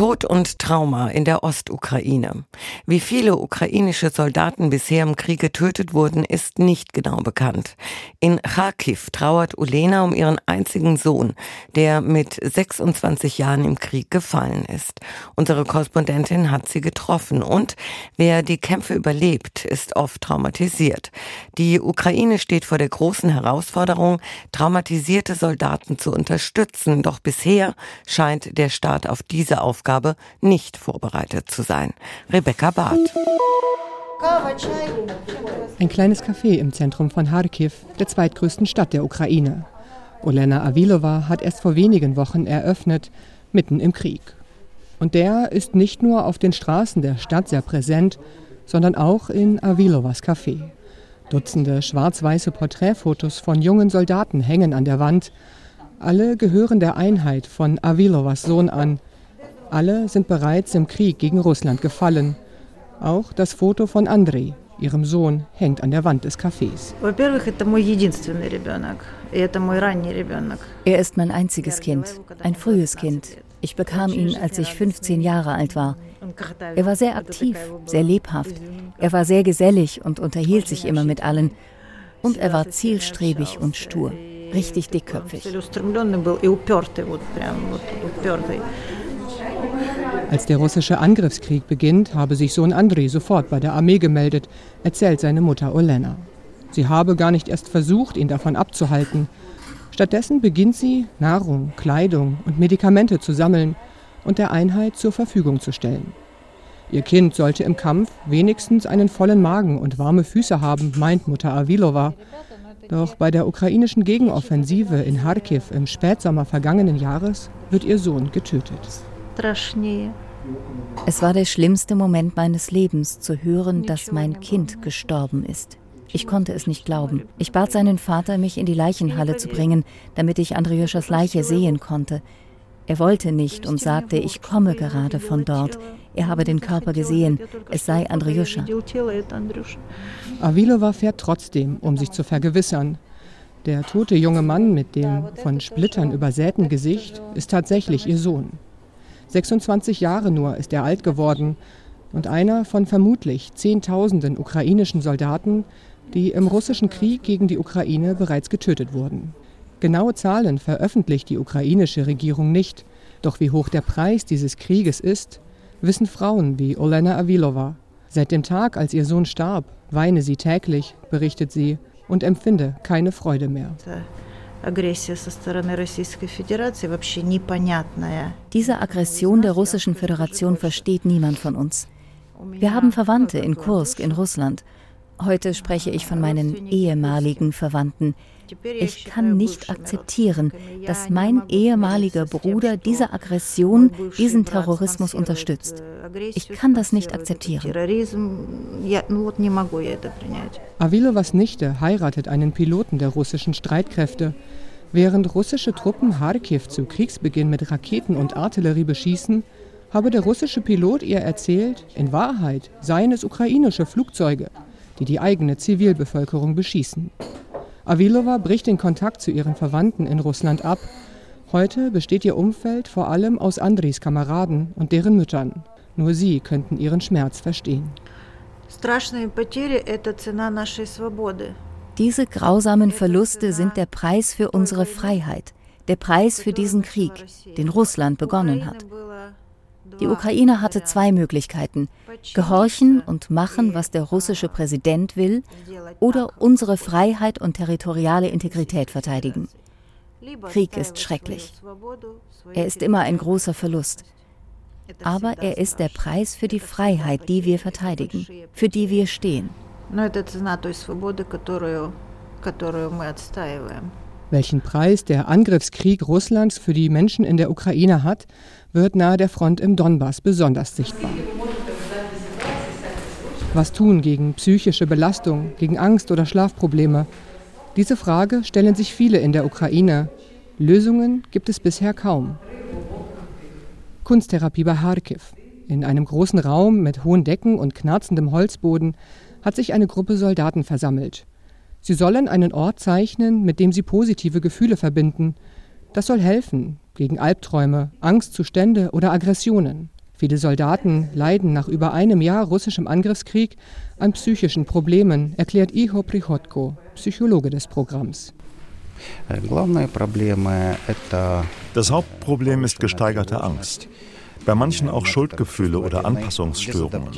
Tod und Trauma in der Ostukraine. Wie viele ukrainische Soldaten bisher im Krieg getötet wurden, ist nicht genau bekannt. In Kharkiv trauert Ulena um ihren einzigen Sohn, der mit 26 Jahren im Krieg gefallen ist. Unsere Korrespondentin hat sie getroffen und wer die Kämpfe überlebt, ist oft traumatisiert. Die Ukraine steht vor der großen Herausforderung, traumatisierte Soldaten zu unterstützen, doch bisher scheint der Staat auf diese Aufgabe Aufgabe nicht vorbereitet zu sein. Rebecca Barth. Ein kleines Café im Zentrum von Kharkiv, der zweitgrößten Stadt der Ukraine. Olena Avilova hat erst vor wenigen Wochen eröffnet, mitten im Krieg. Und der ist nicht nur auf den Straßen der Stadt sehr präsent, sondern auch in Avilovas Café. Dutzende schwarz-weiße Porträtfotos von jungen Soldaten hängen an der Wand. Alle gehören der Einheit von Avilovas Sohn an, alle sind bereits im Krieg gegen Russland gefallen. Auch das Foto von Andrei, ihrem Sohn, hängt an der Wand des Cafés. Er ist mein einziges Kind, ein frühes Kind. Ich bekam ihn, als ich 15 Jahre alt war. Er war sehr aktiv, sehr lebhaft. Er war sehr gesellig und unterhielt sich immer mit allen. Und er war zielstrebig und stur, richtig dickköpfig. Als der russische Angriffskrieg beginnt, habe sich Sohn Andrei sofort bei der Armee gemeldet, erzählt seine Mutter Olena. Sie habe gar nicht erst versucht, ihn davon abzuhalten. Stattdessen beginnt sie, Nahrung, Kleidung und Medikamente zu sammeln und der Einheit zur Verfügung zu stellen. Ihr Kind sollte im Kampf wenigstens einen vollen Magen und warme Füße haben, meint Mutter Avilova. Doch bei der ukrainischen Gegenoffensive in Kharkiv im Spätsommer vergangenen Jahres wird ihr Sohn getötet. Es war der schlimmste Moment meines Lebens, zu hören, dass mein Kind gestorben ist. Ich konnte es nicht glauben. Ich bat seinen Vater, mich in die Leichenhalle zu bringen, damit ich Andrjuschas Leiche sehen konnte. Er wollte nicht und sagte, ich komme gerade von dort. Er habe den Körper gesehen. Es sei Andrjuscha. Avilova fährt trotzdem, um sich zu vergewissern. Der tote junge Mann mit dem von Splittern übersäten Gesicht ist tatsächlich ihr Sohn. 26 Jahre nur ist er alt geworden und einer von vermutlich Zehntausenden ukrainischen Soldaten, die im russischen Krieg gegen die Ukraine bereits getötet wurden. Genaue Zahlen veröffentlicht die ukrainische Regierung nicht, doch wie hoch der Preis dieses Krieges ist, wissen Frauen wie Olena Avilova. Seit dem Tag, als ihr Sohn starb, weine sie täglich, berichtet sie, und empfinde keine Freude mehr. Diese Aggression der Russischen Föderation versteht niemand von uns. Wir haben Verwandte in Kursk in Russland. Heute spreche ich von meinen ehemaligen Verwandten. Ich kann nicht akzeptieren, dass mein ehemaliger Bruder diese Aggression, diesen Terrorismus unterstützt. Ich kann das nicht akzeptieren. Avilovas Nichte heiratet einen Piloten der russischen Streitkräfte. Während russische Truppen Kharkiv zu Kriegsbeginn mit Raketen und Artillerie beschießen, habe der russische Pilot ihr erzählt, in Wahrheit seien es ukrainische Flugzeuge, die die eigene Zivilbevölkerung beschießen. Avilova bricht den Kontakt zu ihren Verwandten in Russland ab. Heute besteht ihr Umfeld vor allem aus Andris Kameraden und deren Müttern. Nur sie könnten ihren Schmerz verstehen. Diese grausamen Verluste sind der Preis für unsere Freiheit, der Preis für diesen Krieg, den Russland begonnen hat. Die Ukraine hatte zwei Möglichkeiten, gehorchen und machen, was der russische Präsident will, oder unsere Freiheit und territoriale Integrität verteidigen. Krieg ist schrecklich. Er ist immer ein großer Verlust. Aber er ist der Preis für die Freiheit, die wir verteidigen, für die wir stehen. Welchen Preis der Angriffskrieg Russlands für die Menschen in der Ukraine hat, wird nahe der Front im Donbass besonders sichtbar. Was tun gegen psychische Belastung, gegen Angst oder Schlafprobleme? Diese Frage stellen sich viele in der Ukraine. Lösungen gibt es bisher kaum. Kunsttherapie bei Kharkiv. In einem großen Raum mit hohen Decken und knarzendem Holzboden hat sich eine Gruppe Soldaten versammelt. Sie sollen einen Ort zeichnen, mit dem sie positive Gefühle verbinden. Das soll helfen gegen Albträume, Angstzustände oder Aggressionen. Viele Soldaten leiden nach über einem Jahr russischem Angriffskrieg an psychischen Problemen, erklärt Iho Prichotko, Psychologe des Programms. Das Hauptproblem ist gesteigerte Angst. Bei manchen auch Schuldgefühle oder Anpassungsstörungen.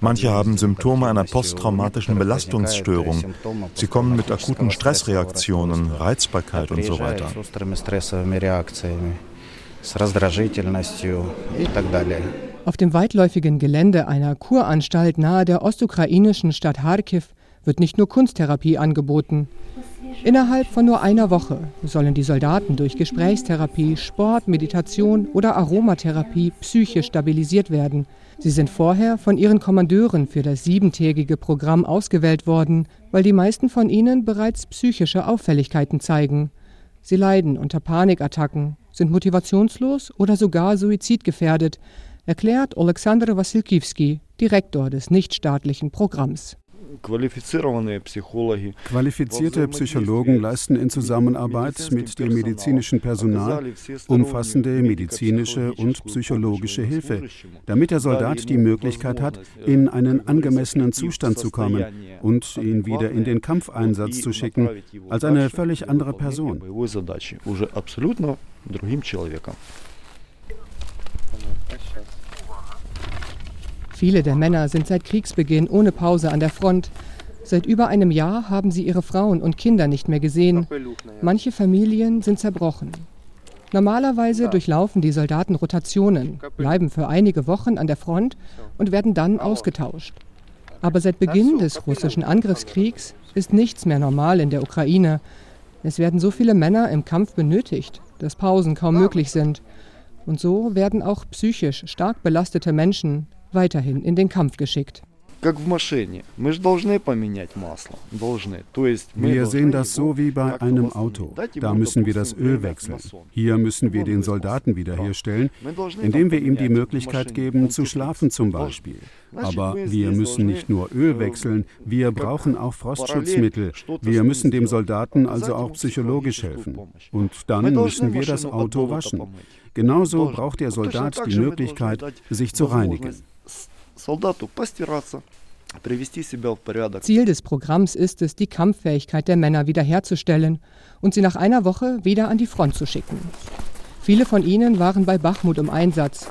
Manche haben Symptome einer posttraumatischen Belastungsstörung. Sie kommen mit akuten Stressreaktionen, Reizbarkeit und so weiter. Auf dem weitläufigen Gelände einer Kuranstalt nahe der ostukrainischen Stadt Kharkiv wird nicht nur Kunsttherapie angeboten. Innerhalb von nur einer Woche sollen die Soldaten durch Gesprächstherapie, Sport, Meditation oder Aromatherapie psychisch stabilisiert werden. Sie sind vorher von ihren Kommandeuren für das siebentägige Programm ausgewählt worden, weil die meisten von ihnen bereits psychische Auffälligkeiten zeigen. Sie leiden unter Panikattacken, sind motivationslos oder sogar suizidgefährdet, erklärt Alexander Wassilkiewski, Direktor des nichtstaatlichen Programms. Qualifizierte Psychologen leisten in Zusammenarbeit mit dem medizinischen Personal umfassende medizinische und psychologische Hilfe, damit der Soldat die Möglichkeit hat, in einen angemessenen Zustand zu kommen und ihn wieder in den Kampfeinsatz zu schicken, als eine völlig andere Person. Viele der Männer sind seit Kriegsbeginn ohne Pause an der Front. Seit über einem Jahr haben sie ihre Frauen und Kinder nicht mehr gesehen. Manche Familien sind zerbrochen. Normalerweise durchlaufen die Soldaten Rotationen, bleiben für einige Wochen an der Front und werden dann ausgetauscht. Aber seit Beginn des russischen Angriffskriegs ist nichts mehr normal in der Ukraine. Es werden so viele Männer im Kampf benötigt, dass Pausen kaum möglich sind. Und so werden auch psychisch stark belastete Menschen weiterhin in den Kampf geschickt. Wir sehen das so wie bei einem Auto. Da müssen wir das Öl wechseln. Hier müssen wir den Soldaten wiederherstellen, indem wir ihm die Möglichkeit geben, zu schlafen zum Beispiel. Aber wir müssen nicht nur Öl wechseln, wir brauchen auch Frostschutzmittel. Wir müssen dem Soldaten also auch psychologisch helfen. Und dann müssen wir das Auto waschen. Genauso braucht der Soldat die Möglichkeit, sich zu reinigen. Ziel des Programms ist es, die Kampffähigkeit der Männer wiederherzustellen und sie nach einer Woche wieder an die Front zu schicken. Viele von ihnen waren bei Bachmut im Einsatz.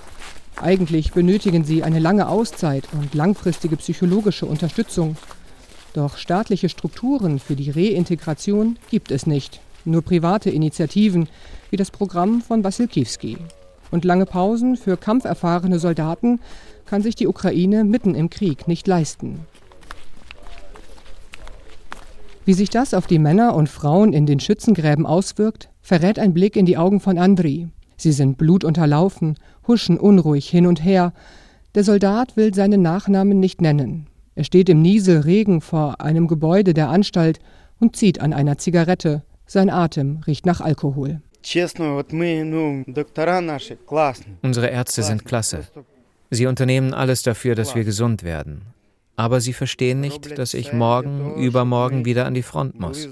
Eigentlich benötigen sie eine lange Auszeit und langfristige psychologische Unterstützung. Doch staatliche Strukturen für die Reintegration gibt es nicht. Nur private Initiativen wie das Programm von Wassilkiewski. Und lange Pausen für kampferfahrene Soldaten kann sich die Ukraine mitten im Krieg nicht leisten. Wie sich das auf die Männer und Frauen in den Schützengräben auswirkt, verrät ein Blick in die Augen von Andri. Sie sind blutunterlaufen, huschen unruhig hin und her. Der Soldat will seinen Nachnamen nicht nennen. Er steht im Nieselregen vor einem Gebäude der Anstalt und zieht an einer Zigarette. Sein Atem riecht nach Alkohol. Unsere Ärzte sind klasse. Sie unternehmen alles dafür, dass wir gesund werden. Aber sie verstehen nicht, dass ich morgen, übermorgen wieder an die Front muss.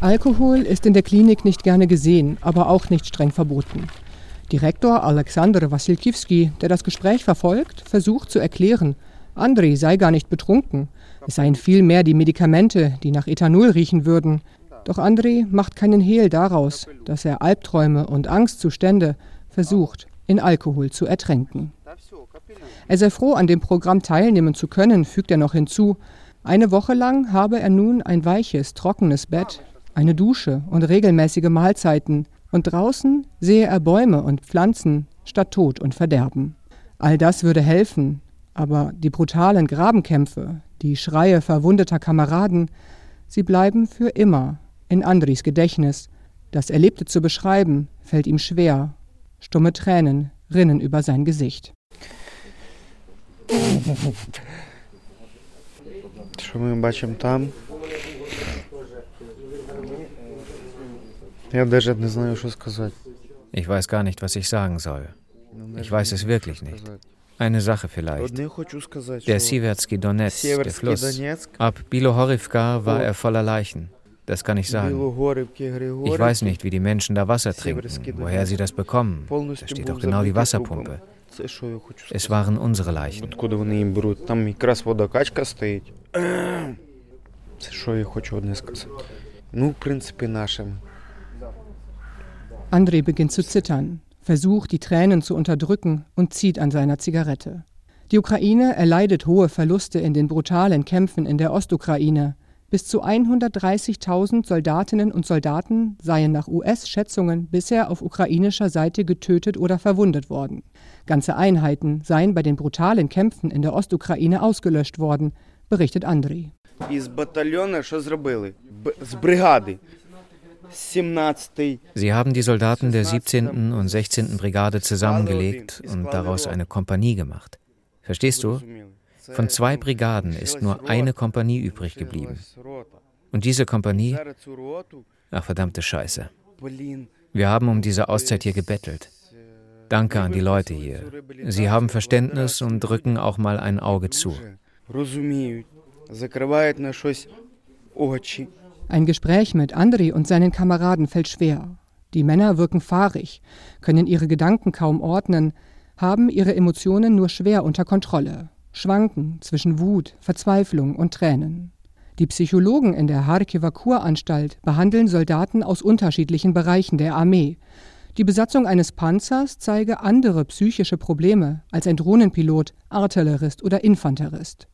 Alkohol ist in der Klinik nicht gerne gesehen, aber auch nicht streng verboten. Direktor Alexander Wassilkiewski, der das Gespräch verfolgt, versucht zu erklären, Andrei sei gar nicht betrunken. Es seien vielmehr die Medikamente, die nach Ethanol riechen würden. Doch André macht keinen Hehl daraus, dass er Albträume und Angstzustände versucht, in Alkohol zu ertränken. Er sei froh, an dem Programm teilnehmen zu können, fügt er noch hinzu. Eine Woche lang habe er nun ein weiches, trockenes Bett, eine Dusche und regelmäßige Mahlzeiten, und draußen sehe er Bäume und Pflanzen statt Tod und Verderben. All das würde helfen, aber die brutalen Grabenkämpfe, die Schreie verwundeter Kameraden, sie bleiben für immer in Andris Gedächtnis. Das Erlebte zu beschreiben, fällt ihm schwer. Stumme Tränen rinnen über sein Gesicht. Ich weiß gar nicht, was ich sagen soll. Ich weiß es wirklich nicht. Eine Sache vielleicht. Der Sivertsky Donetsk, der Fluss. Ab Bilohorivka war er voller Leichen. Das kann ich sagen. Ich weiß nicht, wie die Menschen da Wasser trinken, woher sie das bekommen. Da steht doch genau die Wasserpumpe. Es waren unsere Leichen. Andrei beginnt zu zittern versucht, die Tränen zu unterdrücken und zieht an seiner Zigarette. Die Ukraine erleidet hohe Verluste in den brutalen Kämpfen in der Ostukraine. Bis zu 130.000 Soldatinnen und Soldaten seien nach US-Schätzungen bisher auf ukrainischer Seite getötet oder verwundet worden. Ganze Einheiten seien bei den brutalen Kämpfen in der Ostukraine ausgelöscht worden, berichtet Andrei. Із батальйону що зробили? З бригади. 17. Sie haben die Soldaten der 17. und 16. Brigade zusammengelegt und daraus eine Kompanie gemacht. Verstehst du? Von zwei Brigaden ist nur eine Kompanie übrig geblieben. Und diese Kompanie, ach verdammte Scheiße. Wir haben um diese Auszeit hier gebettelt. Danke an die Leute hier. Sie haben Verständnis und drücken auch mal ein Auge zu. Ein Gespräch mit Andri und seinen Kameraden fällt schwer. Die Männer wirken fahrig, können ihre Gedanken kaum ordnen, haben ihre Emotionen nur schwer unter Kontrolle, schwanken zwischen Wut, Verzweiflung und Tränen. Die Psychologen in der Harkiver Kuranstalt behandeln Soldaten aus unterschiedlichen Bereichen der Armee. Die Besatzung eines Panzers zeige andere psychische Probleme als ein Drohnenpilot, Artillerist oder Infanterist.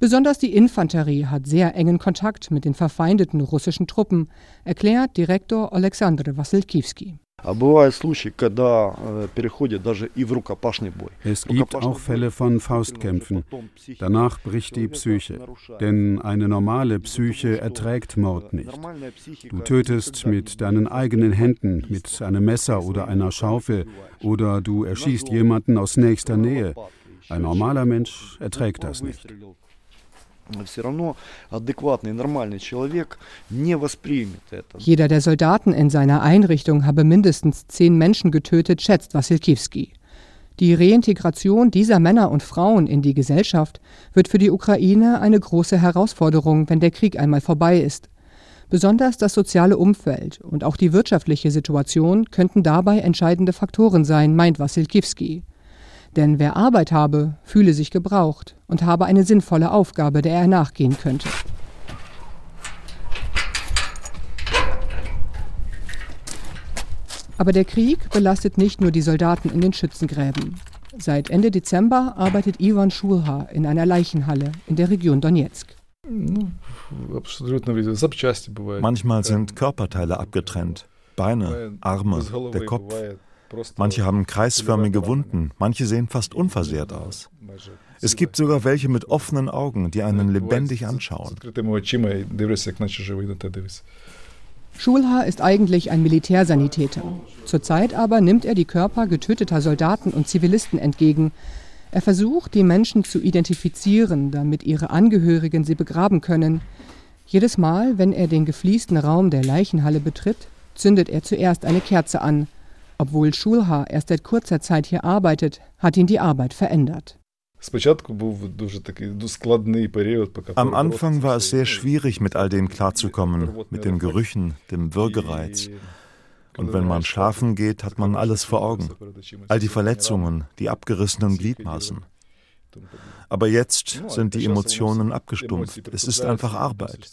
Besonders die Infanterie hat sehr engen Kontakt mit den verfeindeten russischen Truppen, erklärt Direktor Alexander Wassilkiewski. Es gibt auch Fälle von Faustkämpfen. Danach bricht die Psyche. Denn eine normale Psyche erträgt Mord nicht. Du tötest mit deinen eigenen Händen, mit einem Messer oder einer Schaufel, oder du erschießt jemanden aus nächster Nähe. Ein normaler Mensch erträgt das nicht. Jeder der Soldaten in seiner Einrichtung habe mindestens zehn Menschen getötet, schätzt Wassilkiewski. Die Reintegration dieser Männer und Frauen in die Gesellschaft wird für die Ukraine eine große Herausforderung, wenn der Krieg einmal vorbei ist. Besonders das soziale Umfeld und auch die wirtschaftliche Situation könnten dabei entscheidende Faktoren sein, meint Wassilkiewski. Denn wer Arbeit habe, fühle sich gebraucht und habe eine sinnvolle Aufgabe, der er nachgehen könnte. Aber der Krieg belastet nicht nur die Soldaten in den Schützengräben. Seit Ende Dezember arbeitet Ivan Schulha in einer Leichenhalle in der Region Donetsk. Manchmal sind Körperteile abgetrennt. Beine, Arme, der Kopf. Manche haben kreisförmige Wunden, manche sehen fast unversehrt aus. Es gibt sogar welche mit offenen Augen, die einen lebendig anschauen. Schulha ist eigentlich ein Militärsanitäter. Zurzeit aber nimmt er die Körper getöteter Soldaten und Zivilisten entgegen. Er versucht, die Menschen zu identifizieren, damit ihre Angehörigen sie begraben können. Jedes Mal, wenn er den gefliesten Raum der Leichenhalle betritt, zündet er zuerst eine Kerze an. Obwohl Schulha erst seit kurzer Zeit hier arbeitet, hat ihn die Arbeit verändert. Am Anfang war es sehr schwierig, mit all dem klarzukommen, mit den Gerüchen, dem Würgereiz. Und wenn man schlafen geht, hat man alles vor Augen. All die Verletzungen, die abgerissenen Gliedmaßen. Aber jetzt sind die Emotionen abgestumpft. Es ist einfach Arbeit.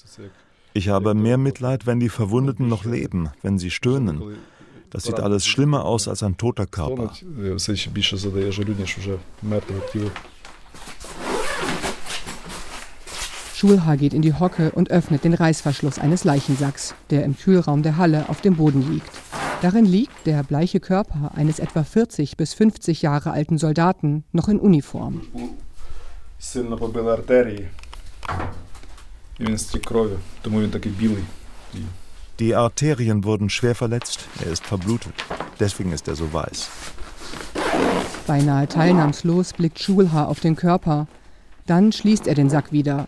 Ich habe mehr Mitleid, wenn die Verwundeten noch leben, wenn sie stöhnen, das sieht alles schlimmer aus als ein toter Körper. Schulha geht in die Hocke und öffnet den Reißverschluss eines Leichensacks, der im Kühlraum der Halle auf dem Boden liegt. Darin liegt der bleiche Körper eines etwa 40 bis 50 Jahre alten Soldaten noch in Uniform. Сильно побили артерії. І він стік кров'ю, тому він такий білий. Die Arterien wurden schwer verletzt, er ist verblutet. Deswegen ist er so weiß. Beinahe teilnahmslos blickt Schulhaar auf den Körper. Dann schließt er den Sack wieder.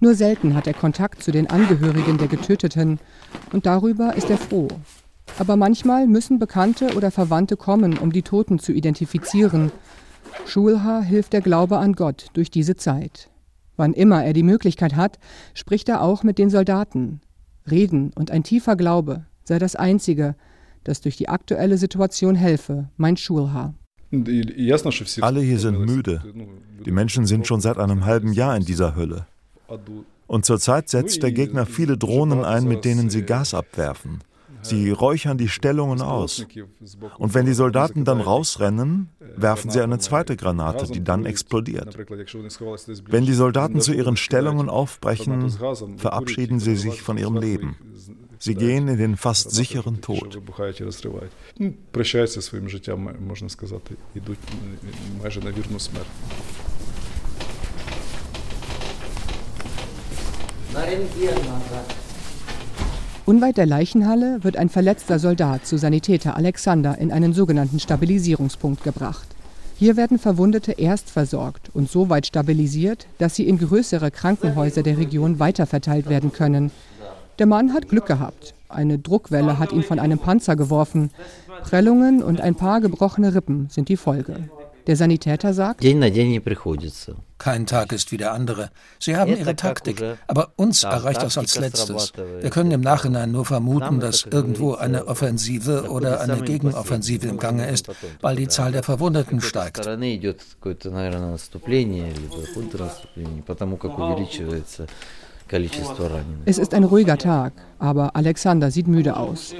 Nur selten hat er Kontakt zu den Angehörigen der Getöteten und darüber ist er froh. Aber manchmal müssen Bekannte oder Verwandte kommen, um die Toten zu identifizieren. Schulha hilft der Glaube an Gott durch diese Zeit. Wann immer er die Möglichkeit hat, spricht er auch mit den Soldaten. Reden und ein tiefer Glaube sei das Einzige, das durch die aktuelle Situation helfe, meint Schulha. Alle hier sind müde. Die Menschen sind schon seit einem halben Jahr in dieser Hölle. Und zurzeit setzt der Gegner viele Drohnen ein, mit denen sie Gas abwerfen. Sie räuchern die Stellungen aus. Und wenn die Soldaten dann rausrennen, werfen sie eine zweite Granate, die dann explodiert. Wenn die Soldaten zu ihren Stellungen aufbrechen, verabschieden sie sich von ihrem Leben. Sie gehen in den fast sicheren Tod. Unweit der Leichenhalle wird ein verletzter Soldat zu Sanitäter Alexander in einen sogenannten Stabilisierungspunkt gebracht. Hier werden Verwundete erst versorgt und so weit stabilisiert, dass sie in größere Krankenhäuser der Region weiterverteilt werden können. Der Mann hat Glück gehabt. Eine Druckwelle hat ihn von einem Panzer geworfen. Prellungen und ein paar gebrochene Rippen sind die Folge. Der Sanitäter sagt, kein Tag ist wie der andere. Sie haben ihre Taktik, aber uns erreicht das als letztes. Wir können im Nachhinein nur vermuten, dass irgendwo eine Offensive oder eine Gegenoffensive im Gange ist, weil die Zahl der Verwundeten steigt. Es ist ein ruhiger Tag, aber Alexander sieht müde aus.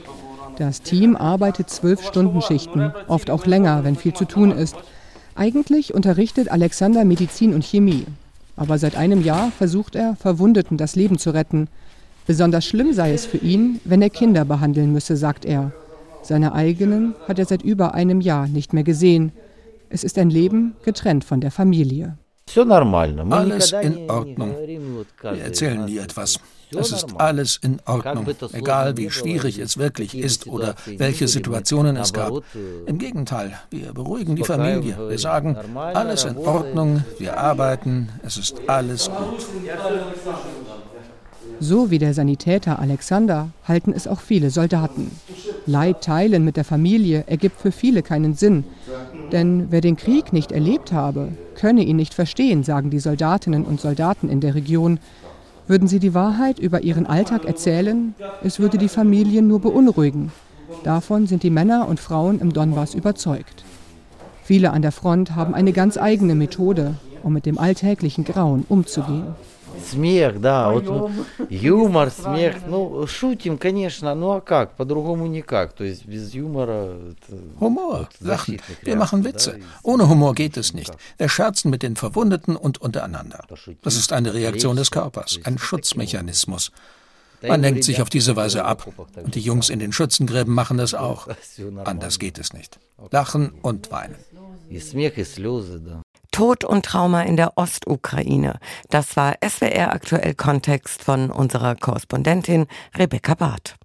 Das Team arbeitet zwölf Stunden Schichten, oft auch länger, wenn viel zu tun ist. Eigentlich unterrichtet Alexander Medizin und Chemie. Aber seit einem Jahr versucht er, Verwundeten das Leben zu retten. Besonders schlimm sei es für ihn, wenn er Kinder behandeln müsse, sagt er. Seine eigenen hat er seit über einem Jahr nicht mehr gesehen. Es ist ein Leben getrennt von der Familie. Alles in Ordnung. Wir erzählen nie etwas. Es ist alles in Ordnung, egal wie schwierig es wirklich ist oder welche Situationen es gab. Im Gegenteil, wir beruhigen die Familie. Wir sagen, alles in Ordnung, wir arbeiten, es ist alles gut. So wie der Sanitäter Alexander halten es auch viele Soldaten. Leid teilen mit der Familie ergibt für viele keinen Sinn. Denn wer den Krieg nicht erlebt habe, könne ihn nicht verstehen, sagen die Soldatinnen und Soldaten in der Region. Würden sie die Wahrheit über ihren Alltag erzählen, es würde die Familien nur beunruhigen. Davon sind die Männer und Frauen im Donbass überzeugt. Viele an der Front haben eine ganz eigene Methode, um mit dem alltäglichen Grauen umzugehen. Смех, да, вот юмор, смех, ну, шутим, конечно, ну а как, по-другому никак, то есть без юмора... Humor, Lachen, wir machen Witze. Ohne Humor geht es nicht. Wir scherzen mit den Verwundeten und untereinander. Das ist eine Reaktion des Körpers, ein Schutzmechanismus. Man lenkt sich auf diese Weise ab. Und die Jungs in den Schützengräben machen das auch. Anders geht es nicht. Lachen und weinen. Tod und Trauma in der Ostukraine. Das war SWR aktuell Kontext von unserer Korrespondentin Rebecca Barth.